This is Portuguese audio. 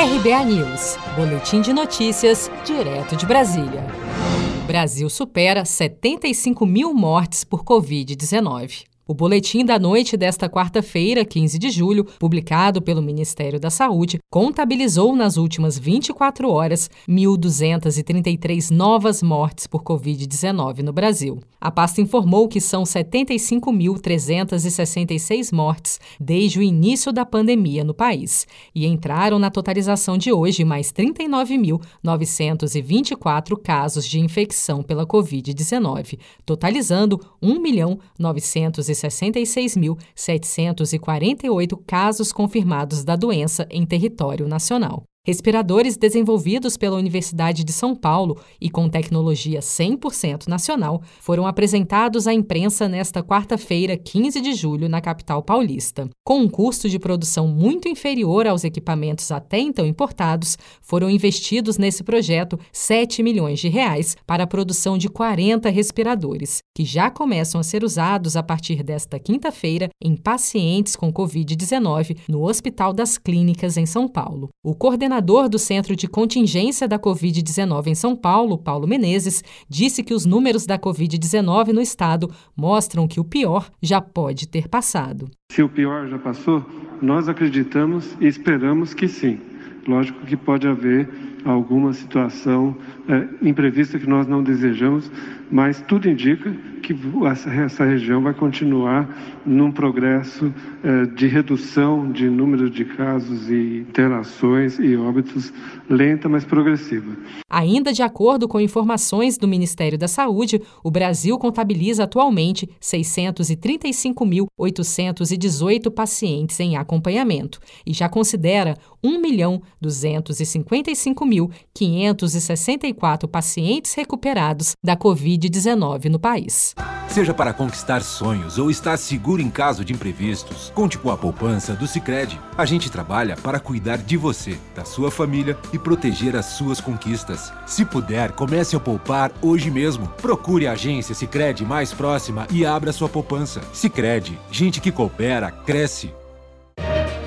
RBA News, Boletim de Notícias, direto de Brasília. Brasil supera 75 mil mortes por Covid-19. O boletim da noite desta quarta-feira, 15 de julho, publicado pelo Ministério da Saúde, contabilizou nas últimas 24 horas 1.233 novas mortes por Covid-19 no Brasil. A pasta informou que são 75.366 mortes desde o início da pandemia no país e entraram na totalização de hoje mais 39.924 casos de infecção pela Covid-19, totalizando 1.960 66.748 casos confirmados da doença em território nacional. Respiradores desenvolvidos pela Universidade de São Paulo e com tecnologia 100% nacional foram apresentados à imprensa nesta quarta-feira, 15 de julho, na capital paulista. Com um custo de produção muito inferior aos equipamentos até então importados, foram investidos nesse projeto 7 milhões de reais para a produção de 40 respiradores, que já começam a ser usados a partir desta quinta-feira em pacientes com Covid-19 no Hospital das Clínicas em São Paulo. O coordenador do Centro de Contingência da Covid-19 em São Paulo, Paulo Menezes, disse que os números da Covid-19 no estado mostram que o pior já pode ter passado. Se o pior já passou, nós acreditamos e esperamos que sim. Lógico que pode haver alguma situação é, imprevista que nós não desejamos, mas tudo indica que essa, essa região vai continuar num progresso é, de redução de número de casos e internações e óbitos lenta, mas progressiva. Ainda de acordo com informações do Ministério da Saúde, o Brasil contabiliza atualmente 635.818 pacientes em acompanhamento e já considera 1.255.564 pacientes recuperados da Covid-19 no país. Seja para conquistar sonhos ou estar seguro em caso de imprevistos, conte com a poupança do Sicredi. A gente trabalha para cuidar de você, da sua família e proteger as suas conquistas. Se puder, comece a poupar hoje mesmo. Procure a agência Sicredi mais próxima e abra sua poupança. Sicredi, gente que coopera cresce.